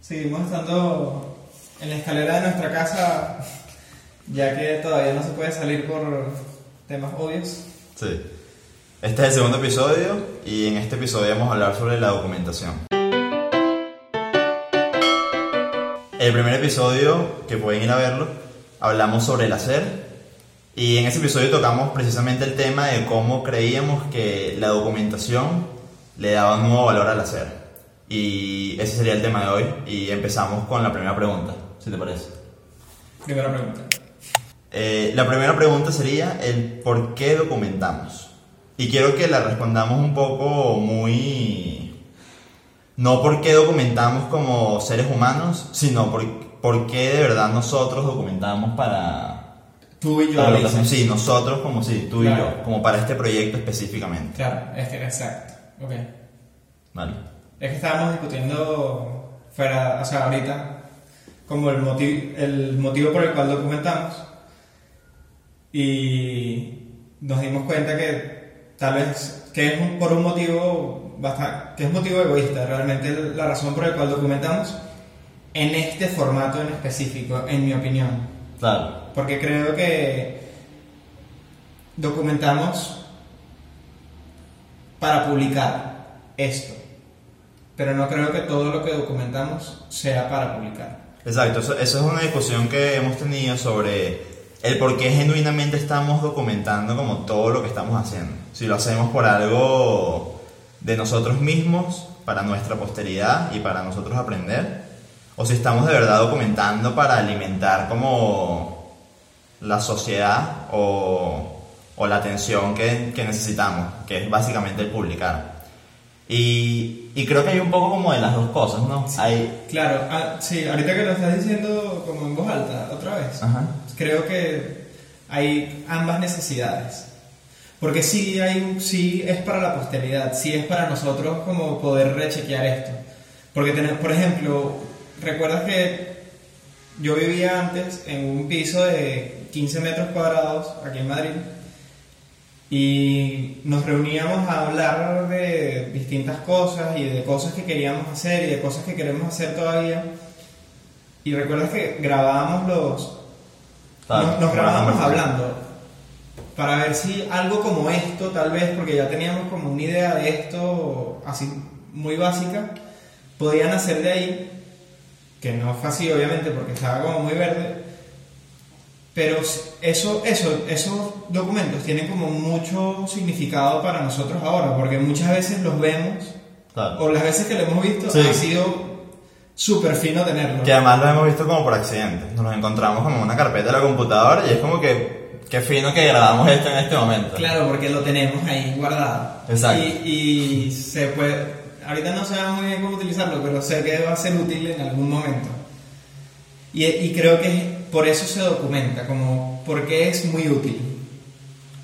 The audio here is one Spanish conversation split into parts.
Seguimos estando en la escalera de nuestra casa, ya que todavía no se puede salir por temas obvios. Sí. Este es el segundo episodio y en este episodio vamos a hablar sobre la documentación. El primer episodio, que pueden ir a verlo, hablamos sobre el hacer y en ese episodio tocamos precisamente el tema de cómo creíamos que la documentación le daba un nuevo valor al hacer. Y ese sería el tema de hoy y empezamos con la primera pregunta, si te parece. Primera pregunta. Eh, la primera pregunta sería el por qué documentamos. Y quiero que la respondamos un poco muy... No por qué documentamos como seres humanos, sino por, por qué de verdad nosotros documentamos para... Tú y yo. para sí, nosotros como sí, tú y yo, como para este proyecto específicamente. Claro, es que exacto. Ok. Vale. Es que estábamos discutiendo fuera, o sea, ahorita, como el motivo, el motivo por el cual documentamos. Y nos dimos cuenta que tal vez, que es un- por un motivo bastante, que es un motivo egoísta, realmente la razón por la cual documentamos en este formato en específico, en mi opinión. Claro. Porque creo que documentamos para publicar esto. Pero no creo que todo lo que documentamos sea para publicar. Exacto, eso, eso es una discusión que hemos tenido sobre el por qué genuinamente estamos documentando como todo lo que estamos haciendo. Si lo hacemos por algo de nosotros mismos, para nuestra posteridad y para nosotros aprender, o si estamos de verdad documentando para alimentar como la sociedad o, o la atención que, que necesitamos, que es básicamente el publicar. Y, y creo que hay un poco como de las dos cosas, ¿no? Hay, Claro, ah, sí, ahorita que lo estás diciendo como en voz alta, otra vez, Ajá. creo que hay ambas necesidades. Porque sí, hay, sí es para la posteridad, sí es para nosotros como poder rechequear esto. Porque, tenemos, por ejemplo, ¿recuerdas que yo vivía antes en un piso de 15 metros cuadrados aquí en Madrid? Y nos reuníamos a hablar de distintas cosas y de cosas que queríamos hacer y de cosas que queremos hacer todavía. Y recuerdas que grabábamos los, nos, nos grabábamos hablando para ver si algo como esto, tal vez, porque ya teníamos como una idea de esto así muy básica, podían hacer de ahí, que no fue así obviamente porque estaba como muy verde, pero eso, eso, esos documentos tienen como mucho significado para nosotros ahora, porque muchas veces los vemos, Claro. o las veces que lo hemos visto, Sí. ha sido súper fino tenerlo. Que además lo hemos visto como por accidente. Nos encontramos como una carpeta de la computadora y es como que, qué fino que grabamos esto en este momento. Claro, porque lo tenemos ahí guardado. Exacto. Y, y se puede. Ahorita no sé muy bien cómo utilizarlo, pero sé que va a ser útil en algún momento. Y, y creo que por eso se documenta, como porque es muy útil.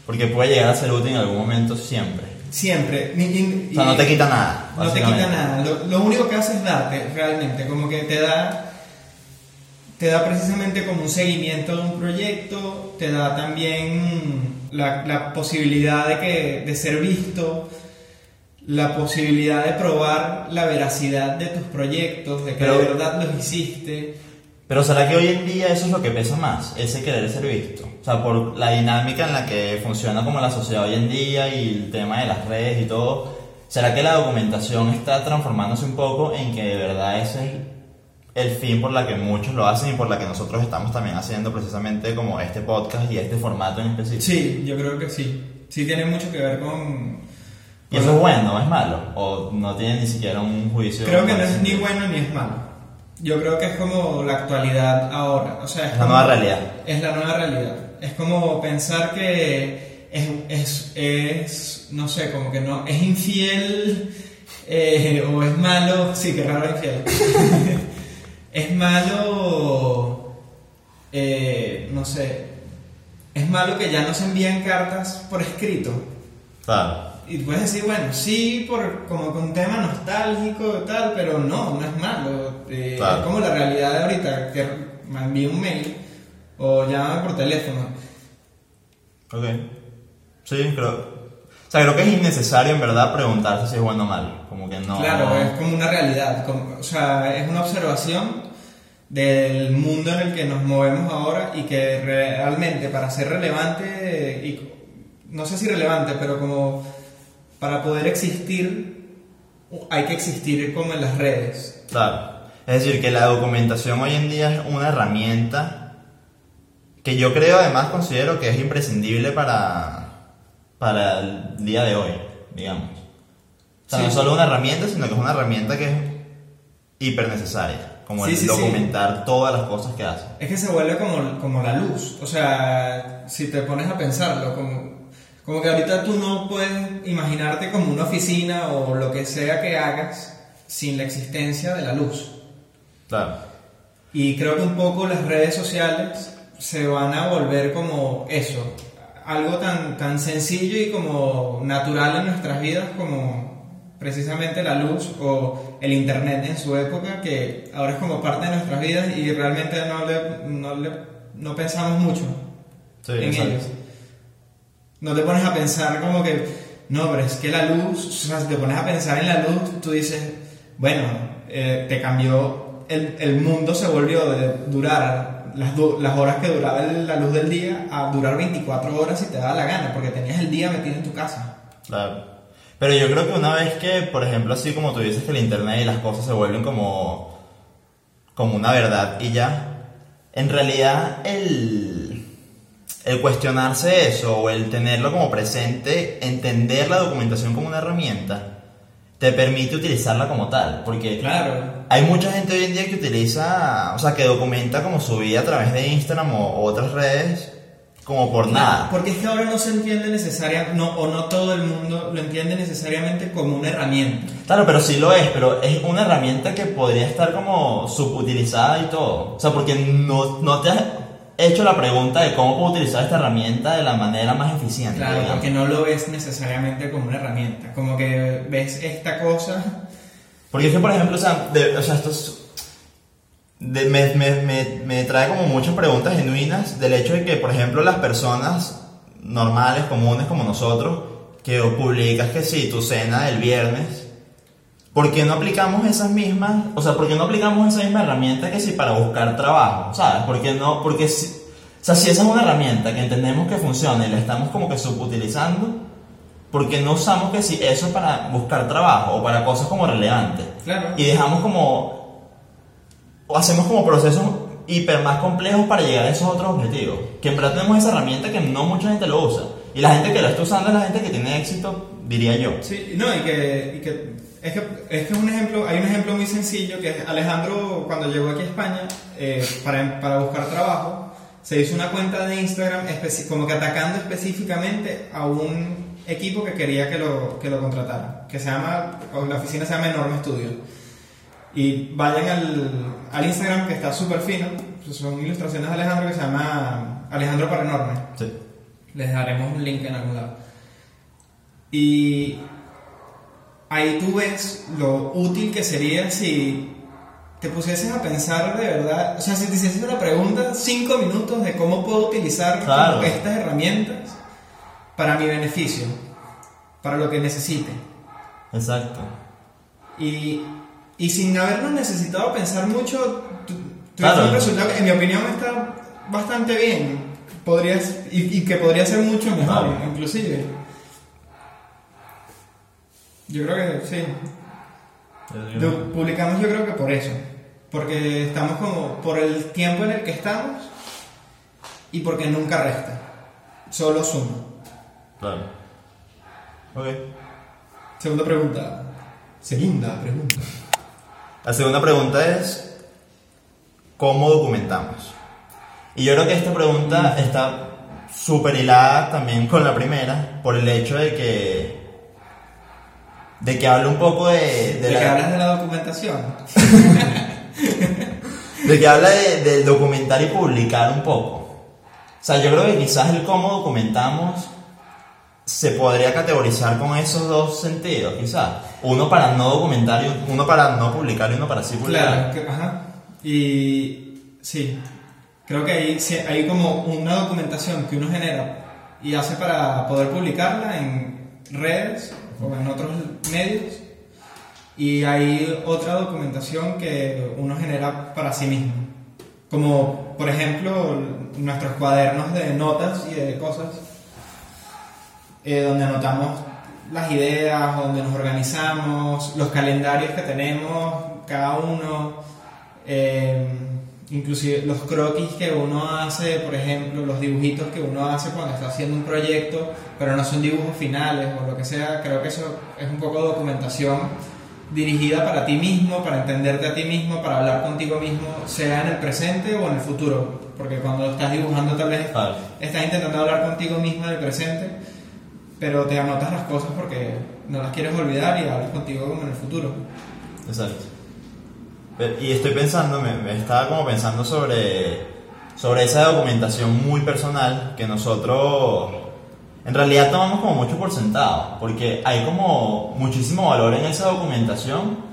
Porque puede llegar a ser útil en algún momento siempre. Siempre. Ni- ni- O sea, no te quita nada. No te quita nada. Lo, lo único que hace es darte, realmente. Como que te da. Te da precisamente como un seguimiento de un proyecto, te da también la, la posibilidad de, que, de ser visto, la posibilidad de probar la veracidad de tus proyectos, de que Pero- de verdad los hiciste. Pero ¿será que hoy en día eso es lo que pesa más? Ese querer ser visto. O sea, por la dinámica en la que funciona como la sociedad hoy en día y el tema de las redes y todo. ¿Será que la documentación está transformándose un poco en que de verdad ese es el fin por la que muchos lo hacen y por la que nosotros estamos también haciendo precisamente como este podcast y este formato en específico? Sí, yo creo que sí. Sí tiene mucho que ver con... ¿Y eso es bueno o es malo? ¿O no tiene ni siquiera un juicio? Creo que no es ni bueno ni es malo. Yo creo que es como la actualidad ahora. O sea, es la como- nueva realidad. Es la nueva realidad. Es como pensar que es, es, es no sé, como que no, es infiel eh, o es malo. Sí, que raro infiel. es malo, eh, no sé, es malo que ya no se envían cartas por escrito. Claro. Y puedes decir, bueno, sí, por como un tema nostálgico y tal, pero no, no es malo. Eh, Claro. Es como la realidad de ahorita, que me envíe un mail o llámame por teléfono. Ok. Sí, creo. O sea, creo que es innecesario en verdad preguntarse si es bueno o mal. Como que no. Claro, es como una realidad, como- o sea, es una observación del mundo en el que nos movemos ahora y que realmente para ser relevante, y no sé si relevante, pero como para poder existir, hay que existir como en las redes. Claro. Es decir, que la documentación hoy en día es una herramienta que yo creo, además, considero que es imprescindible para, para el día de hoy, digamos. O sea, no es solo una herramienta, sino que es una herramienta que es hiper necesaria, como Sí, el sí, documentar todas las cosas que hace. Es que se vuelve como, como la luz. O sea, si te pones a pensarlo, como, como que ahorita tú no puedes imaginarte como una oficina o lo que sea que hagas sin la existencia de la luz. Claro. Y creo que un poco las redes sociales se van a volver como eso, algo tan, tan sencillo y como natural en nuestras vidas como precisamente la luz o el internet en su época, que ahora es como parte de nuestras vidas y realmente no, le, no, le- no pensamos mucho Sí, en ellos. No te pones a pensar como que, no, pero es que la luz, o sea, si te pones a pensar en la luz, tú dices, bueno, eh, te cambió, el, el mundo se volvió de durar las, las horas que duraba la luz del día a durar 24 horas si te daba la gana, porque tenías el día metido en tu casa. Claro. Pero yo creo que una vez que, por ejemplo, así como tú dices que el internet y las cosas se vuelven como, como una verdad y ya, en realidad el, el cuestionarse eso o el tenerlo como presente, entender la documentación como una herramienta, te permite utilizarla como tal. Porque Claro. hay mucha gente hoy en día que utiliza, o sea, que documenta como su vida a través de Instagram o, otras redes como por nada. Porque es que ahora no se entiende necesariamente, no, o no todo el mundo lo entiende necesariamente como una herramienta. Claro, pero sí lo es, pero es una herramienta que podría estar como subutilizada y todo. O sea, porque no, no te hecho la pregunta de cómo puedo utilizar esta herramienta de la manera más eficiente. Claro, digamos. porque no lo ves necesariamente como una herramienta. Como que ves esta cosa. Porque es que, por ejemplo, o sea, de- o sea esto es- de- me, me- me- me trae como muchas preguntas genuinas del hecho de que, por ejemplo, las personas normales, comunes como nosotros, que publicas que sí, tu cena del viernes, ¿por qué no aplicamos esas mismas, o sea, por qué no aplicamos esa misma herramienta que sí para buscar trabajo, ¿sabes? ¿Por qué no? Porque si, o sea, si esa es una herramienta que entendemos que funciona y la estamos como que subutilizando, ¿por qué no usamos que sí eso para buscar trabajo o para cosas como relevantes? Claro. Y dejamos como, o hacemos como procesos hiper más complejos para llegar a esos otros objetivos. Que en verdad tenemos esa herramienta que no mucha gente lo usa. Y la gente que lo está usando es la gente que tiene éxito, diría yo. Sí, no, y que, y que es que es que un ejemplo, hay un ejemplo muy sencillo que es Alejandro cuando llegó aquí a España eh, para, para buscar trabajo, se hizo una cuenta de Instagram como que atacando específicamente a un equipo que quería que lo, que lo contratara, que se llama, o la oficina se llama Enorme Studio. Y vayan al, al Instagram que está súper fino, pues son ilustraciones de Alejandro que se llama Alejandro para Enorme. Sí. Les daremos un link en algún lado. Y ahí tú ves lo útil que sería si te pusieses a pensar de verdad, o sea, si te hicieses una pregunta, cinco minutos de cómo puedo utilizar Claro. estas herramientas para mi beneficio, para lo que necesite. Exacto. Y, y sin haberlo necesitado pensar mucho, tu- Claro. un resultado que en mi opinión está bastante bien. Podrías, y, y que podría ser mucho mejor, Claro. inclusive. Yo creo que sí. Lo publicamos yo creo que por eso. Porque estamos como por el tiempo en el que estamos y porque nunca resta. Solo suma. Claro. Ok. Segunda pregunta. Segunda pregunta. La segunda pregunta es, ¿cómo documentamos? Y yo creo que esta pregunta está súper hilada también con la primera, por el hecho de que, de que habla un poco de, de ¿De la- qué hablas de la documentación? de que habla de, de documentar y publicar un poco. O sea, yo creo que quizás el cómo documentamos se podría categorizar con esos dos sentidos, quizás. Uno para no documentar y uno para no publicar y uno para sí publicar. Claro, que- ajá. Y sí, creo que hay, hay como una documentación que uno genera y hace para poder publicarla en, redes o en otros medios y hay otra documentación que uno genera para sí mismo. Como por ejemplo nuestros cuadernos de notas y de cosas, eh, donde anotamos las ideas, donde nos organizamos, los calendarios que tenemos, cada uno, eh, inclusive los croquis que uno hace, por ejemplo, los dibujitos que uno hace cuando está haciendo un proyecto, pero no son dibujos finales o lo que sea, creo que eso es un poco documentación dirigida para ti mismo, para entenderte a ti mismo, para hablar contigo mismo, sea en el presente o en el futuro, porque cuando estás dibujando tal vez Claro. estás intentando hablar contigo mismo en el presente, pero te anotas las cosas porque no las quieres olvidar y hablas contigo como en el futuro. Exacto. Y estoy pensando, me, me estaba como pensando sobre, sobre esa documentación muy personal que nosotros en realidad tomamos como mucho por sentado, porque hay como muchísimo valor en esa documentación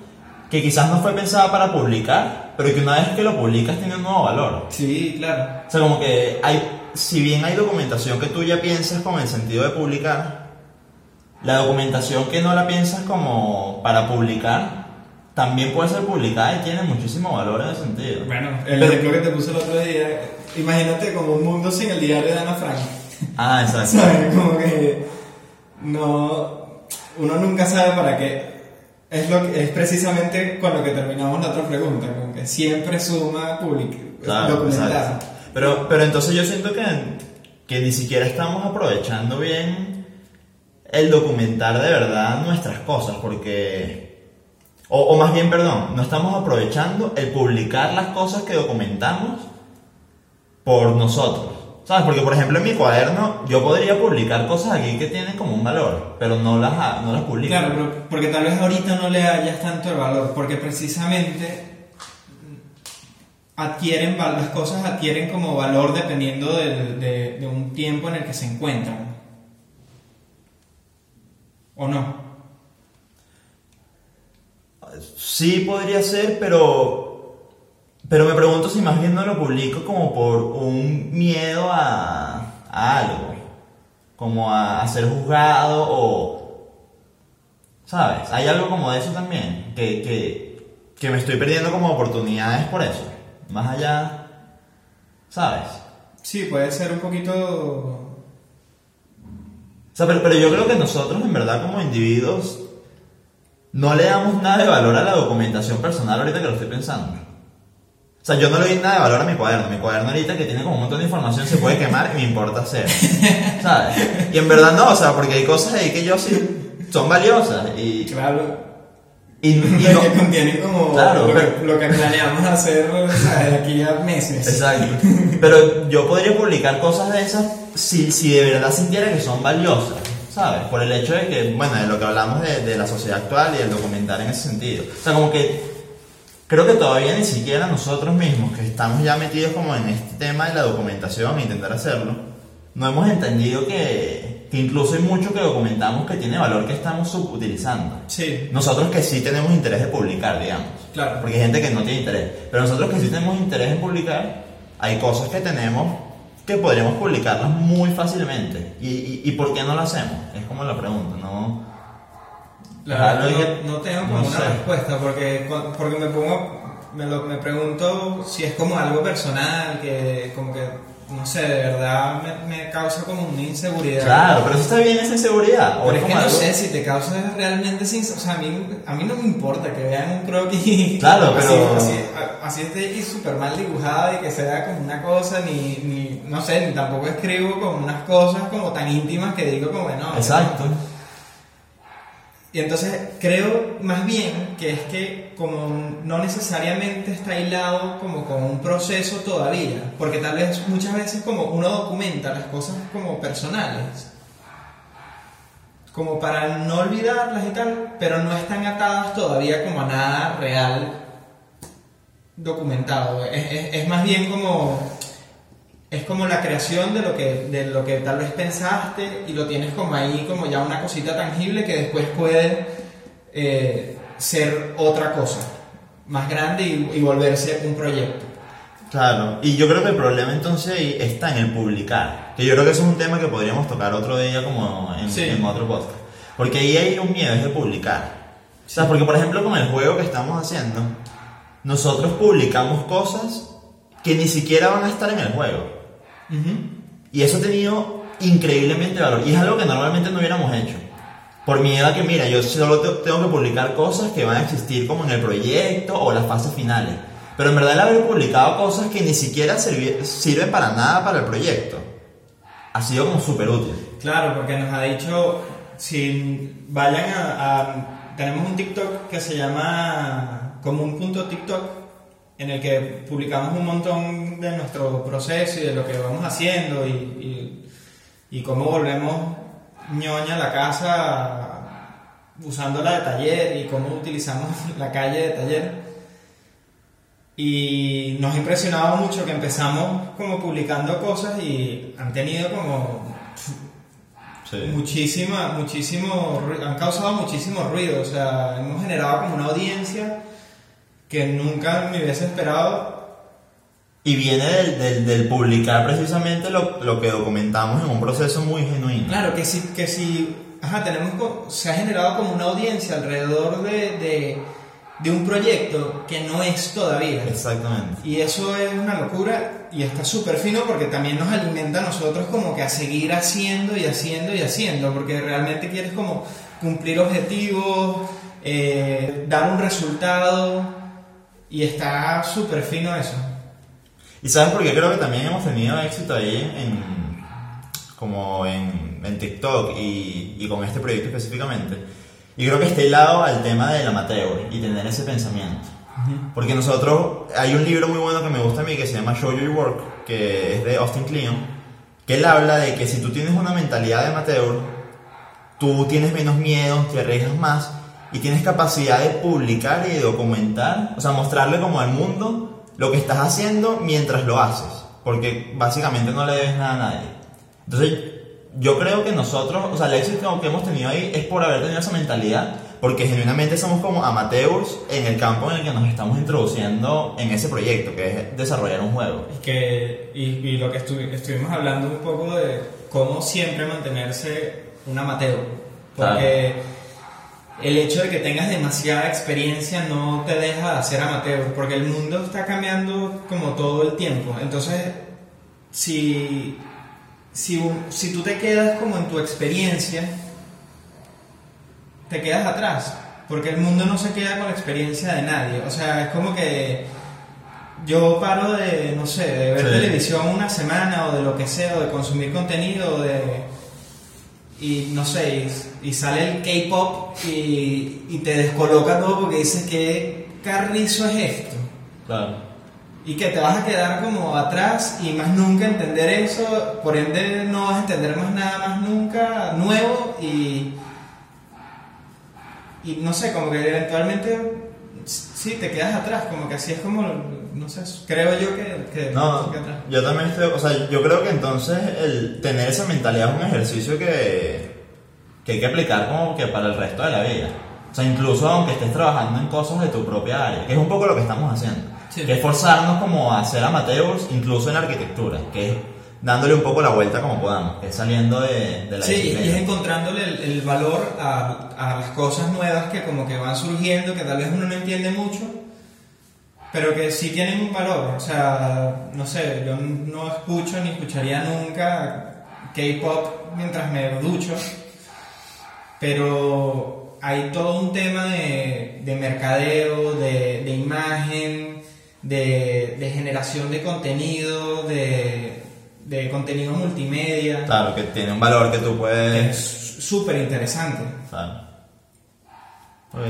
que quizás no fue pensada para publicar, pero que una vez que lo publicas tiene un nuevo valor. Sí, claro. O sea, como que hay, si bien hay documentación que tú ya piensas con el sentido de publicar, la documentación que no la piensas como para publicar, también puede ser publicada y tiene muchísimo valor en ese sentido. Bueno, el ejemplo que te puse el otro día, imagínate como un mundo sin el diario de Ana Frank. Ah, exacto. ¿Sabes? Como que no, uno nunca sabe para qué. Es, lo que- es precisamente con lo que terminamos la otra pregunta, como que siempre suma public, Claro. Pero, pero entonces yo siento que, que ni siquiera estamos aprovechando bien el documentar de verdad nuestras cosas, porque... O, más bien, perdón, no estamos aprovechando el publicar las cosas que documentamos por nosotros. ¿Sabes? Porque, por ejemplo, en mi cuaderno yo podría publicar cosas aquí que tienen como un valor, pero no las, no las publico. Claro, pero porque tal vez ahorita no le hayas tanto el valor, porque precisamente adquieren las cosas adquieren como valor dependiendo de, de un tiempo en el que se encuentran. ¿O no? Sí podría ser, pero pero me pregunto si más bien no lo publico como por un miedo a, a algo, como a, a ser juzgado o sabes, hay algo como de eso también que, que, que me estoy perdiendo como oportunidades por eso, más allá, sabes. Sí, puede ser un poquito... O sea, pero, pero yo creo que nosotros en verdad como individuos no le damos nada de valor a la documentación personal ahorita que lo estoy pensando. O sea, yo no le doy nada de valor a mi cuaderno. Mi cuaderno ahorita que tiene como un montón de información se puede quemar y me importa hacer. ¿Sabes? Y en verdad no, o sea, porque hay cosas ahí que yo sí son valiosas y, Claro. y, y no- que contienen como Claro, lo, pero- que, lo que planeamos hacer o sea, de aquí a meses. Exacto. Pero yo podría publicar cosas de esas si, si de verdad sintiera que son valiosas, ¿sabes? Por el hecho de que, bueno, de lo que hablamos de, de la sociedad actual y del documentar en ese sentido. O sea, como que creo que todavía ni siquiera nosotros mismos, que estamos ya metidos como en este tema de la documentación e intentar hacerlo, no hemos entendido que, que incluso hay mucho que documentamos que tiene valor que estamos subutilizando. Sí, Nosotros que sí tenemos interés de publicar, digamos. Claro. Porque hay gente que no tiene interés. Pero nosotros que sí tenemos interés en publicar, hay cosas que tenemos que podríamos publicarlas muy fácilmente. ¿Y, y, y por qué no lo hacemos? Es como la pregunta, ¿no? La verdad, no, que- no tengo como no una sé. respuesta porque, porque me pongo, me, lo- me pregunto si es como algo personal, que como que, no sé, de verdad me, me causa como una inseguridad. Claro, pero eso está bien esa inseguridad. o Pero es que no algo- sé si te causa realmente sin, o sea, a mí, a mí no me importa que vean un croquis Claro, así, pero- así, a- así esté súper mal dibujada y que sea como una cosa, ni, ni, no sé, ni tampoco escribo como unas cosas como tan íntimas que digo como, no, Exacto. y entonces creo más bien que es que como no necesariamente está hilado como con un proceso todavía, porque tal vez muchas veces como uno documenta las cosas como personales, como para no olvidarlas y tal, pero no están atadas todavía como a nada real documentado. Es, es- es más bien como es como la creación de lo que de lo que tal vez pensaste y lo tienes como ahí como ya una cosita tangible que después puede eh, ser otra cosa más grande y, y volverse un proyecto Claro, y yo creo que el problema entonces está en el publicar. Que yo creo que eso es un tema que podríamos tocar otro día como en, Sí. en otro podcast. Porque ahí hay un miedo, es de publicar. O sea, porque por ejemplo con el juego que estamos haciendo, nosotros publicamos cosas que ni siquiera van a estar en el juego. Y eso ha tenido increíblemente valor. Y es algo que normalmente no hubiéramos hecho. Por miedo a que, mira, yo solo te- tengo que publicar cosas que van a existir como en el proyecto o las fases finales. Pero en verdad el haber publicado cosas que ni siquiera sirven para nada para el proyecto ha sido como súper útil. Claro, porque nos ha dicho, si vayan a, a- Tenemos un TikTok que se llama común.tiktok, en el que publicamos un montón de nuestro proceso y de lo que vamos haciendo y, y, y cómo volvemos ñoña la casa usándola de taller y cómo utilizamos la calle de taller. Y nos ha impresionado mucho que empezamos como publicando cosas y han tenido como muchísima, muchísimo, han causado muchísimo ruido, o sea, hemos generado como una audiencia que nunca me hubiese esperado. Y viene del, del- del publicar precisamente lo, lo que documentamos en un proceso muy genuino. Claro, que si, que si, ajá, tenemos, se ha generado como una audiencia alrededor de, de, de un proyecto que no es todavía. Exactamente. Y eso es una locura y está súper fino porque también nos alimenta a nosotros como que a seguir haciendo y haciendo y haciendo, porque realmente quieres como cumplir objetivos, eh, dar un resultado y está súper fino eso. Y sabes por qué creo que también hemos tenido éxito ahí en, como en, en TikTok y, y con este proyecto específicamente. Y creo que está hilado al tema del amateur y tener ese pensamiento. Porque nosotros, hay un libro muy bueno que me gusta a mí que se llama Show Your Work, que es de Austin Kleon, que él habla de que si tú tienes una mentalidad de amateur, tú tienes menos miedo, te arriesgas más y tienes capacidad de publicar y de documentar, o sea, mostrarle como al mundo lo que estás haciendo mientras lo haces, porque básicamente no le debes nada a nadie. Entonces, yo creo que nosotros, o sea, el éxito que hemos tenido ahí es por haber tenido esa mentalidad, porque genuinamente somos como amateurs en el campo en el que nos estamos introduciendo en ese proyecto, que es desarrollar un juego. Y, que, y, y lo que estu- estuvimos hablando un poco de cómo siempre mantenerse un amateur. Porque el hecho de que tengas demasiada experiencia no te deja de ser amateur, porque el mundo está cambiando como todo el tiempo. Entonces, si, si, si tú te quedas como en tu experiencia, te quedas atrás, porque el mundo no se queda con la experiencia de nadie. O sea, es como que yo paro de, no sé, de ver Sí. televisión una semana o de lo que sea, o de consumir contenido, o de... Y no sé, y, y sale el K-pop y, y te descoloca todo porque dices que carrizo es esto. Claro. Y que te vas a quedar como atrás y más nunca entender eso, por ende no vas a entender más nada más nunca nuevo y, y no sé, como que eventualmente sí te quedas atrás, como que así es como, no sé, creo yo que, que No, atrás. yo también estoy, o sea, yo creo que entonces el tener esa mentalidad es un ejercicio que, que hay que aplicar como que para el resto de la vida. O sea, incluso aunque estés trabajando en cosas de tu propia área, que es un poco lo que estamos haciendo. Sí. Que es forzarnos como a ser amateurs, incluso en arquitectura, que es dándole un poco la vuelta como podamos, es saliendo de, de la Sí, y disciplina. es encontrándole el, el valor a, a las cosas nuevas que como que van surgiendo, que tal vez uno no entiende mucho, pero que sí tienen un valor. O sea, no sé, yo no escucho ni escucharía nunca K-pop mientras me ducho, pero hay todo un tema de, de mercadeo, de, de imagen, de, de generación de contenido, de, de contenido multimedia Claro, que tiene un valor que tú que puedes... es súper interesante. Claro. Ok.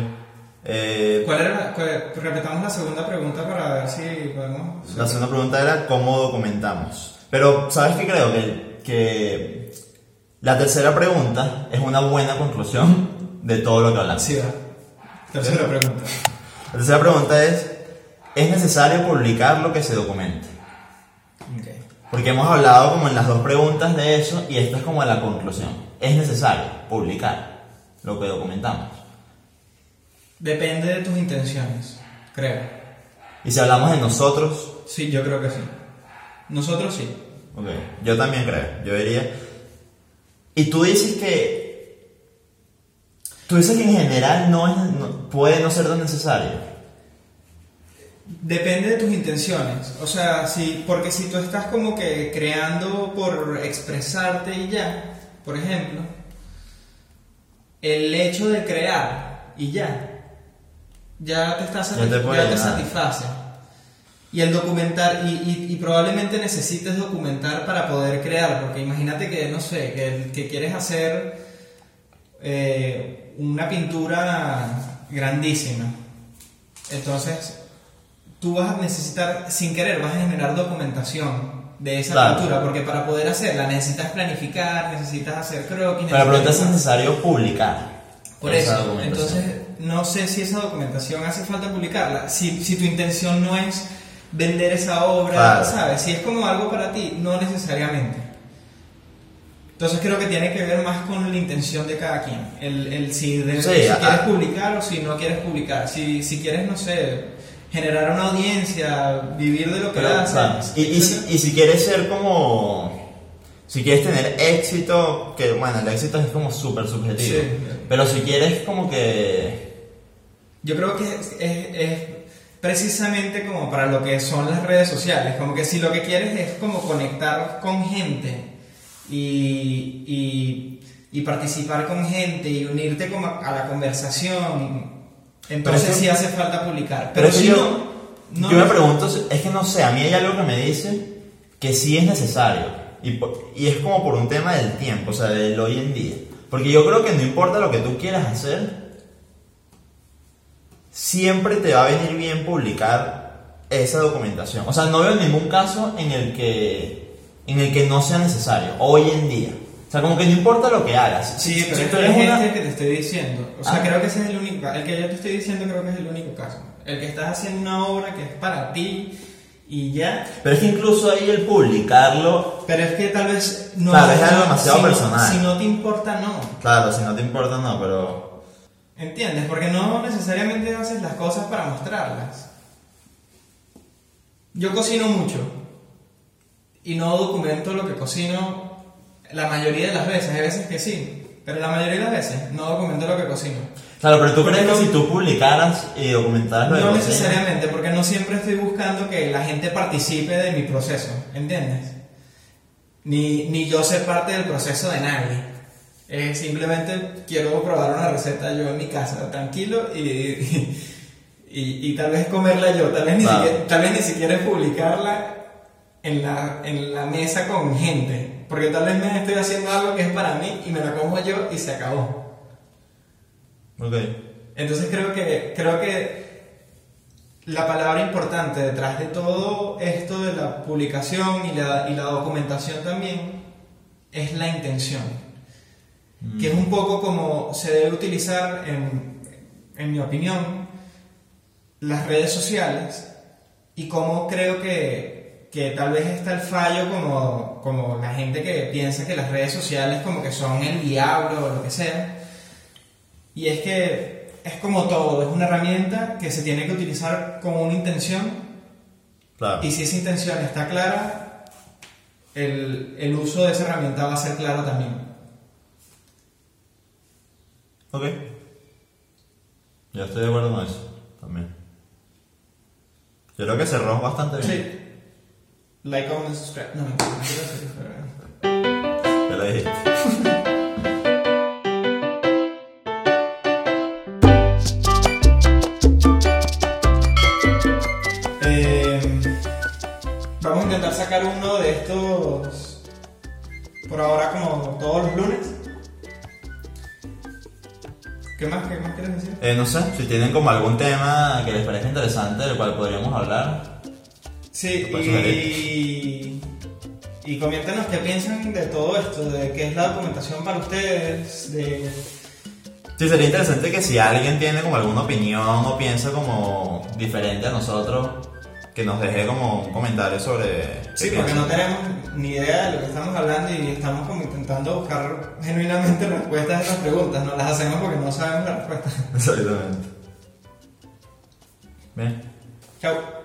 Eh, ¿Cuál era? cuál- repetamos la segunda pregunta para ver si podemos. La segunda pregunta era cómo documentamos. Pero, ¿sabes qué creo? Que, que la tercera pregunta es una buena conclusión de todo lo que hablamos. Sí. Tercera pregunta. La tercera pregunta es, ¿es necesario publicar lo que se documente? Ok. Porque hemos hablado como en las dos preguntas de eso y esta es como la conclusión. ¿Es necesario publicar lo que documentamos? Depende de tus intenciones, creo. Y si hablamos de nosotros, Sí, yo creo que sí. Nosotros sí. Ok, yo también creo. Yo diría. Y tú dices que Tú dices que en general no, es, no- puede no ser tan necesario. Depende de tus intenciones. O sea, si, porque si tú estás como que creando por expresarte y ya, por ejemplo, el hecho de crear y ya, ya te, está Ya satisf- te puede ya te satisface. Y el documentar, y, y- y probablemente necesites documentar para poder crear, porque imagínate que, no sé, que, que quieres hacer eh, una pintura grandísima. Entonces, tú vas a necesitar, sin querer, vas a generar documentación de esa Claro. pintura, porque para poder hacerla necesitas planificar, necesitas hacer croquis. Pero pregunta es necesario publicar. por eso, entonces no sé si esa documentación hace falta publicarla. Si, si tu intención no es vender esa obra, Claro. ¿sabes? Si es como algo para ti, no necesariamente. Entonces creo que tiene que ver más con la intención de cada quien. El, el si, de- Sí, si quieres publicar o si no quieres publicar. Si, si quieres, no sé, generar una audiencia, vivir de lo que haces. claro, y, y si, y si quieres ser como. Si quieres tener éxito, que bueno, el éxito es como súper subjetivo. Sí. Pero si quieres como que. Yo creo que es, es- es precisamente como para lo que son las redes sociales, como que si lo que quieres es como conectar con gente y, y, y participar con gente y unirte como a la conversación, entonces sí hace falta publicar. Pero si yo, no, no yo me pregunto, es que no sé, a mí hay algo que me dice que sí es necesario. Y, y es como por un tema del tiempo, o sea, del hoy en día. Porque yo creo que no importa lo que tú quieras hacer, siempre te va a venir bien publicar esa documentación. O sea, no veo ningún caso en el que, en el que no sea necesario, hoy en día. O sea, como que no importa lo que hagas. Sí, pero si es tú eres es una- este que te estoy diciendo. O sea, Ah. creo que ese es el único El que yo te estoy diciendo creo que es el único caso. El que estás haciendo una obra que es para ti y ya. Pero es que incluso ahí el publicarlo, Pero es que tal vez no. Claro, es algo demasiado si no- personal. si no te importa, no. claro, si no te importa, no, pero... ¿Entiendes? Porque no necesariamente haces las cosas para mostrarlas. Yo cocino mucho y no documento lo que cocino la mayoría de las veces. Hay veces que sí, pero la mayoría de las veces no documento lo que cocino. Claro, pero tú crees que no- si tú publicaras y documentaras lo de No cocina- necesariamente, porque no siempre estoy buscando que la gente participe de mi proceso, ¿entiendes? Ni, ni yo ser parte del proceso de nadie. Eh, simplemente quiero probar una receta yo en mi casa, tranquilo, y, y, y tal vez comerla yo, tal vez, ni Claro. siquiera, tal vez ni siquiera es publicarla en la, en la mesa con gente, porque tal vez me estoy haciendo algo que es para mí y me la como yo y se acabó. Ok. Entonces creo que, creo que la palabra importante detrás de todo esto de la publicación y la, y la documentación también es la intención. Que es un poco como se debe utilizar, en, en mi opinión, las redes sociales y cómo creo que, que tal vez está el fallo como, como la gente que piensa que las redes sociales como que son el diablo o lo que sea. Y es que es como todo, es una herramienta que se tiene que utilizar con una intención Claro. y si esa intención está clara, el, el uso de esa herramienta va a ser claro también. Ok. Yo estoy de acuerdo con eso también. Yo creo que cerró bastante bien. Sí. Like, comment, subscribe. No, no, no. Ya lo dijiste. Eh, vamos a intentar sacar uno de estos por ahora como todos los lunes. ¿Qué más, qué más quieres decir? Eh, no sé, si tienen como algún tema que les parezca interesante del cual podríamos hablar. Sí, y, y coméntenos qué piensan de todo esto, de qué es la documentación para ustedes, de... Sí, sería interesante que si alguien tiene como alguna opinión o piensa como diferente a nosotros, que nos deje como un comentario sobre... Sí, porque no tenemos ni idea de lo que estamos hablando y estamos como intentando buscar genuinamente respuestas a estas preguntas, no las hacemos porque no sabemos la respuesta. Exactamente. Bien. Chao.